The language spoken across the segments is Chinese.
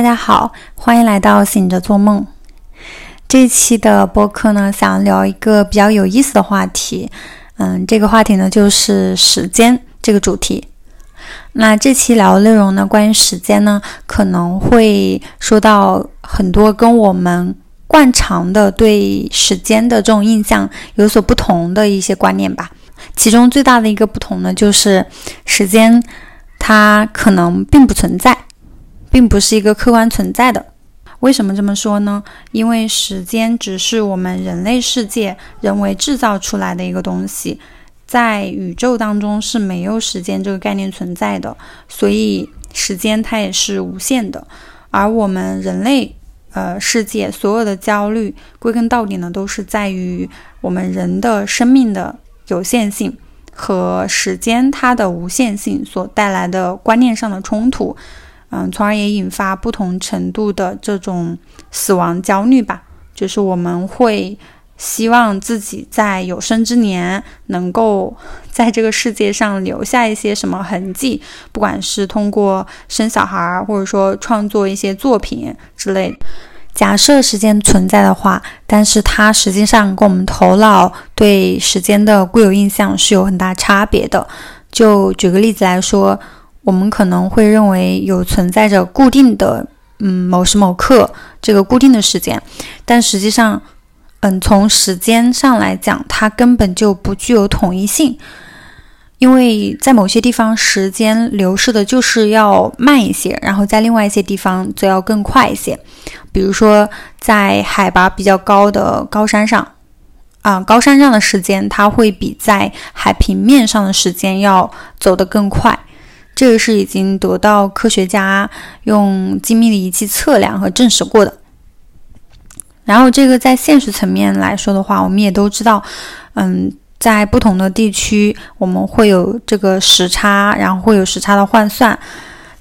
家好，欢迎来到醒着做梦。这期的播客呢，想聊一个比较有意思的话题。嗯，这个话题呢，就是时间这个主题。那这期聊的内容呢，关于时间呢，可能会说到很多跟我们惯常的对时间的这种印象有所不同的一些观念吧。其中最大的一个不同呢，就是时间它可能并不存在。并不是一个客观存在的。为什么这么说呢？因为时间只是我们人类世界人为制造出来的一个东西，在宇宙当中是没有时间这个概念存在的，所以时间它也是无限的。而我们人类呃世界所有的焦虑，归根到底呢，都是在于我们人的生命的有限性和时间它的无限性所带来的观念上的冲突。嗯，从而也引发不同程度的这种死亡焦虑吧。就是我们会希望自己在有生之年能够 在这个世界上留下一些什么痕迹，不管是通过生小孩，或者说创作一些作品之类。假设时间存在的话，但是它实际上跟我们头脑对时间的固有印象是有很大差别的。就举个例子来说。我们可能会认为有存在着固定的，嗯，某时某刻这个固定的时间，但实际上，嗯，从时间上来讲，它根本就不具有统一性，因为在某些地方时间流逝的就是要慢一些，然后在另外一些地方则要更快一些。比如说，在海拔比较高的高山上，啊，高山上的时间它会比在海平面上的时间要走得更快。这个是已经得到科学家用精密的仪器测量和证实过的。然后，这个在现实层面来说的话，我们也都知道，嗯，在不同的地区，我们会有这个时差，然后会有时差的换算。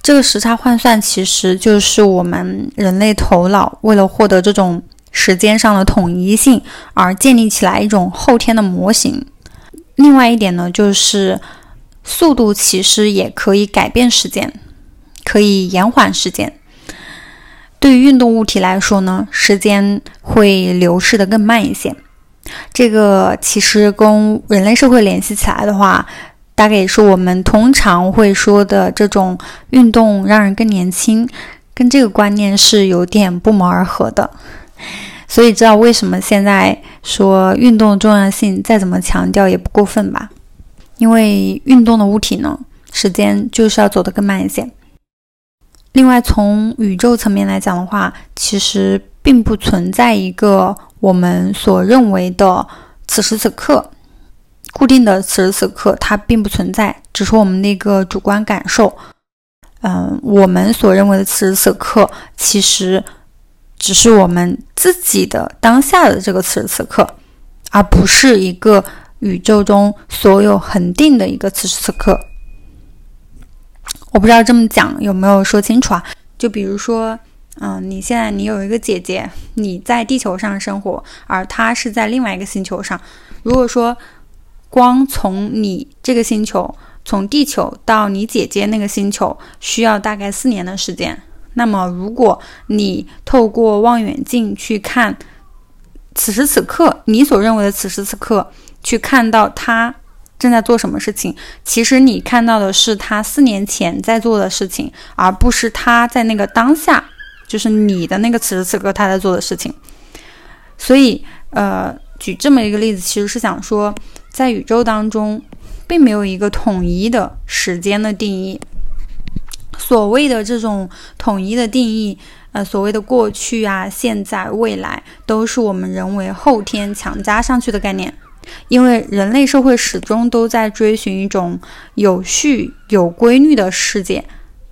这个时差换算其实就是我们人类头脑为了获得这种时间上的统一性而建立起来一种后天的模型。另外一点呢，就是。速度其实也可以改变时间，可以延缓时间。对于运动物体来说呢，时间会流逝的更慢一些。这个其实跟人类社会联系起来的话，大概也是我们通常会说的这种运动让人更年轻，跟这个观念是有点不谋而合的。所以知道为什么现在说运动重要性，再怎么强调也不过分吧。因为运动的物体呢，时间就是要走得更慢一些。另外，从宇宙层面来讲的话，其实并不存在一个我们所认为的此时此刻固定的此时此刻，它并不存在，只是我们那个主观感受。嗯，我们所认为的此时此刻，其实只是我们自己的当下的这个此时此刻，而不是一个。宇宙中所有恒定的一个此时此刻，我不知道这么讲有没有说清楚啊？就比如说，嗯，你现在你有一个姐姐，你在地球上生活，而她是在另外一个星球上。如果说光从你这个星球，从地球到你姐姐那个星球，需要大概四年的时间。那么，如果你透过望远镜去看此时此刻，你所认为的此时此刻。去看到他正在做什么事情，其实你看到的是他四年前在做的事情，而不是他在那个当下，就是你的那个此时此刻他在做的事情。所以，呃，举这么一个例子，其实是想说，在宇宙当中，并没有一个统一的时间的定义。所谓的这种统一的定义，呃，所谓的过去啊、现在、未来，都是我们人为后天强加上去的概念。因为人类社会始终都在追寻一种有序、有规律的世界，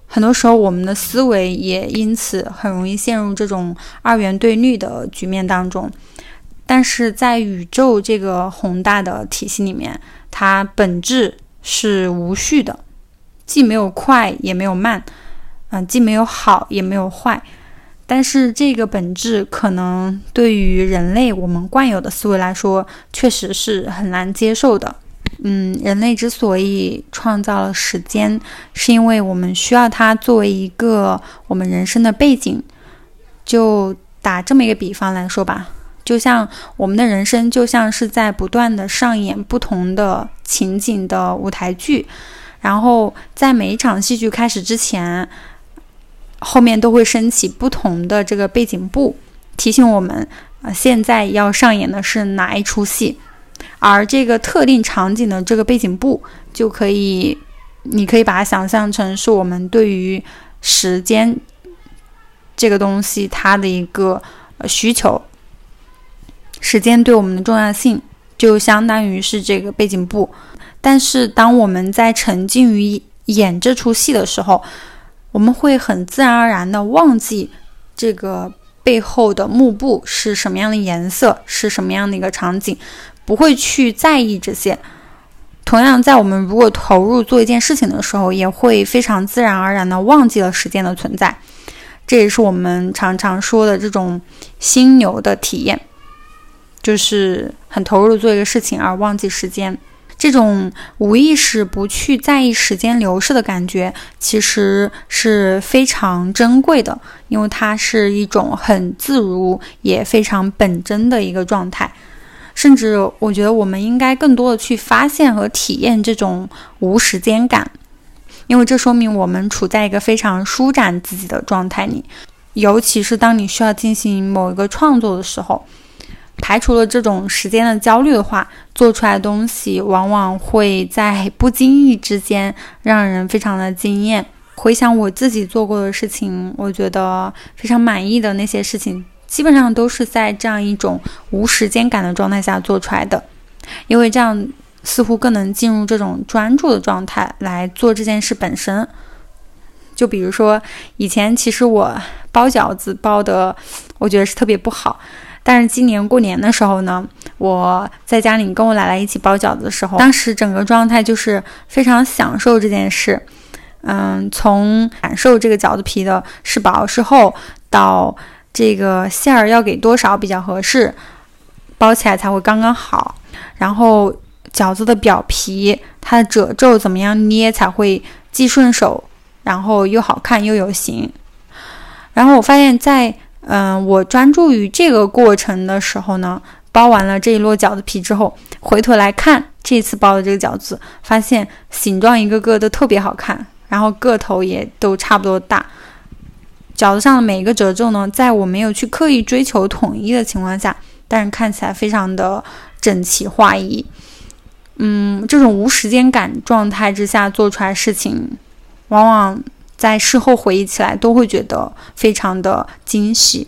很多时候我们的思维也因此很容易陷入这种二元对立的局面当中。但是在宇宙这个宏大的体系里面，它本质是无序的，既没有快也没有慢，嗯，既没有好也没有坏。但是这个本质可能对于人类我们惯有的思维来说，确实是很难接受的。嗯，人类之所以创造了时间，是因为我们需要它作为一个我们人生的背景。就打这么一个比方来说吧，就像我们的人生就像是在不断的上演不同的情景的舞台剧，然后在每一场戏剧开始之前，后面都会升起不同的这个背景布，提醒我们，呃，现在要上演的是哪一出戏。而这个特定场景的这个背景布，就可以，你可以把它想象成是我们对于时间这个东西它的一个需求。时间对我们的重要性，就相当于是这个背景布。但是当我们在沉浸于演这出戏的时候，我们会很自然而然的忘记这个背后的幕布是什么样的颜色，是什么样的一个场景。不会去在意这些。同样，在我们如果投入做一件事情的时候，也会非常自然而然的忘记了时间的存在。这也是我们常常说的这种心流的体验，就是很投入做一个事情而忘记时间。这种无意识不去在意时间流逝的感觉，其实是非常珍贵的，因为它是一种很自如也非常本真的一个状态。甚至我觉得我们应该更多的去发现和体验这种无时间感，因为这说明我们处在一个非常舒展自己的状态里。尤其是当你需要进行某一个创作的时候，排除了这种时间的焦虑的话，做出来的东西往往会在不经意之间让人非常的惊艳。回想我自己做过的事情，我觉得非常满意的那些事情。基本上都是在这样一种无时间感的状态下做出来的，因为这样似乎更能进入这种专注的状态来做这件事本身。就比如说，以前其实我包饺子包的，我觉得是特别不好。但是今年过年的时候呢，我在家里跟我奶奶一起包饺子的时候，当时整个状态就是非常享受这件事。嗯，从感受这个饺子皮的是薄是厚到。这个馅儿要给多少比较合适，包起来才会刚刚好。然后饺子的表皮，它的褶皱怎么样捏才会既顺手，然后又好看又有型。然后我发现，在嗯，我专注于这个过程的时候呢，包完了这一摞饺子皮之后，回头来看这次包的这个饺子，发现形状一个个都特别好看，然后个头也都差不多大。饺子上的每一个褶皱呢，在我没有去刻意追求统一的情况下，但是看起来非常的整齐划一。嗯，这种无时间感状态之下做出来事情，往往在事后回忆起来都会觉得非常的惊喜。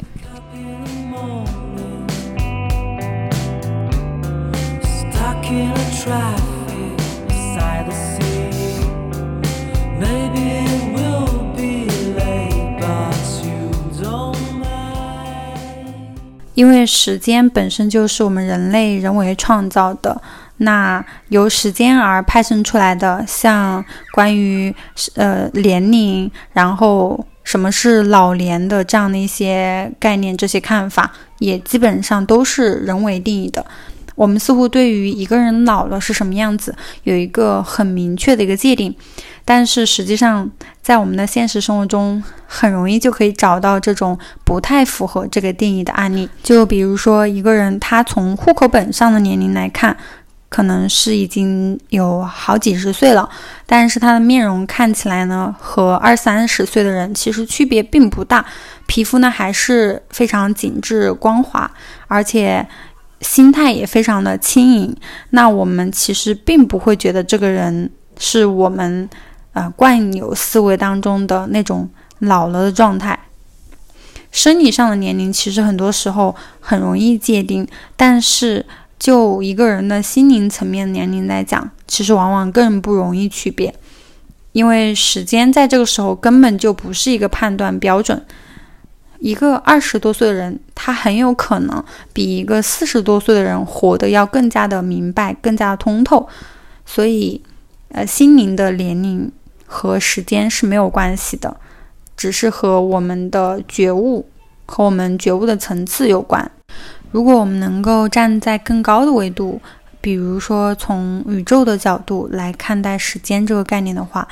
因为时间本身就是我们人类人为创造的，那由时间而派生出来的，像关于呃年龄，然后什么是老年的这样的一些概念，这些看法也基本上都是人为定义的。我们似乎对于一个人老了是什么样子有一个很明确的一个界定。但是实际上，在我们的现实生活中，很容易就可以找到这种不太符合这个定义的案例。就比如说，一个人他从户口本上的年龄来看，可能是已经有好几十岁了，但是他的面容看起来呢，和二三十岁的人其实区别并不大，皮肤呢还是非常紧致光滑，而且心态也非常的轻盈。那我们其实并不会觉得这个人是我们。啊，惯有思维当中的那种老了的状态，生理上的年龄其实很多时候很容易界定，但是就一个人的心灵层面年龄来讲，其实往往更不容易区别，因为时间在这个时候根本就不是一个判断标准。一个二十多岁的人，他很有可能比一个四十多岁的人活得要更加的明白，更加的通透，所以，呃，心灵的年龄。和时间是没有关系的，只是和我们的觉悟和我们觉悟的层次有关。如果我们能够站在更高的维度，比如说从宇宙的角度来看待时间这个概念的话，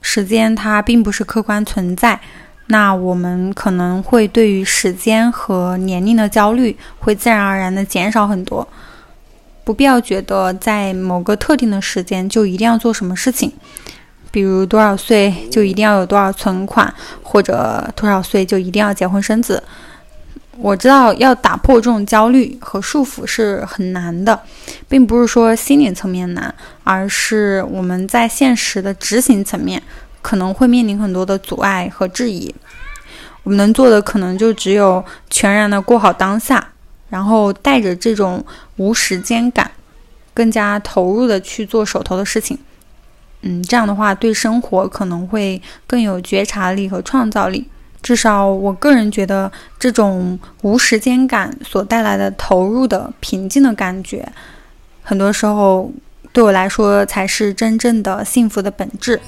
时间它并不是客观存在。那我们可能会对于时间和年龄的焦虑会自然而然的减少很多，不必要觉得在某个特定的时间就一定要做什么事情，比如多少岁就一定要有多少存款，或者多少岁就一定要结婚生子。我知道要打破这种焦虑和束缚是很难的，并不是说心理层面难，而是我们在现实的执行层面。可能会面临很多的阻碍和质疑，我们能做的可能就只有全然的过好当下，然后带着这种无时间感，更加投入的去做手头的事情。嗯，这样的话对生活可能会更有觉察力和创造力。至少我个人觉得，这种无时间感所带来的投入的平静的感觉，很多时候对我来说才是真正的幸福的本质。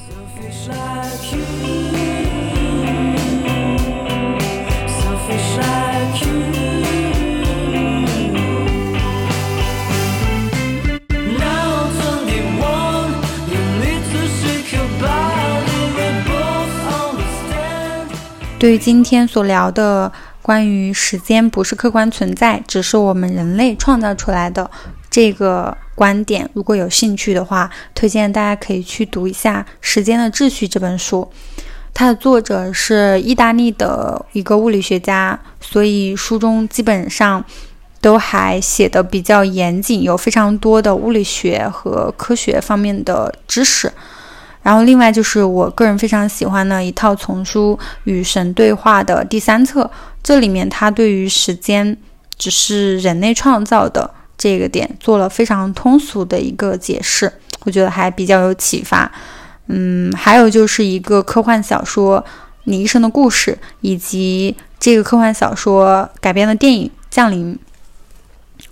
对于今天所聊的关于时间不是客观存在，只是我们人类创造出来的这个观点，如果有兴趣的话，推荐大家可以去读一下《时间的秩序》这本书。它的作者是意大利的一个物理学家，所以书中基本上都还写的比较严谨，有非常多的物理学和科学方面的知识。然后，另外就是我个人非常喜欢的一套丛书《与神对话》的第三册，这里面他对于时间只是人类创造的这个点做了非常通俗的一个解释，我觉得还比较有启发。嗯，还有就是一个科幻小说《你一生的故事》，以及这个科幻小说改编的电影《降临》，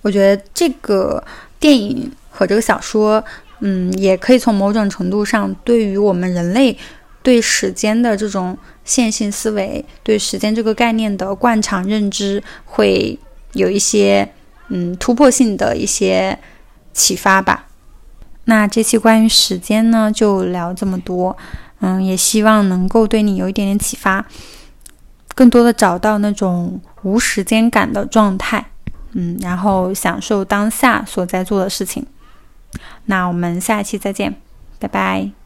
我觉得这个电影和这个小说。嗯，也可以从某种程度上，对于我们人类对时间的这种线性思维，对时间这个概念的惯常认知，会有一些嗯突破性的一些启发吧。那这期关于时间呢，就聊这么多。嗯，也希望能够对你有一点点启发，更多的找到那种无时间感的状态。嗯，然后享受当下所在做的事情。那我们下期再见，拜拜。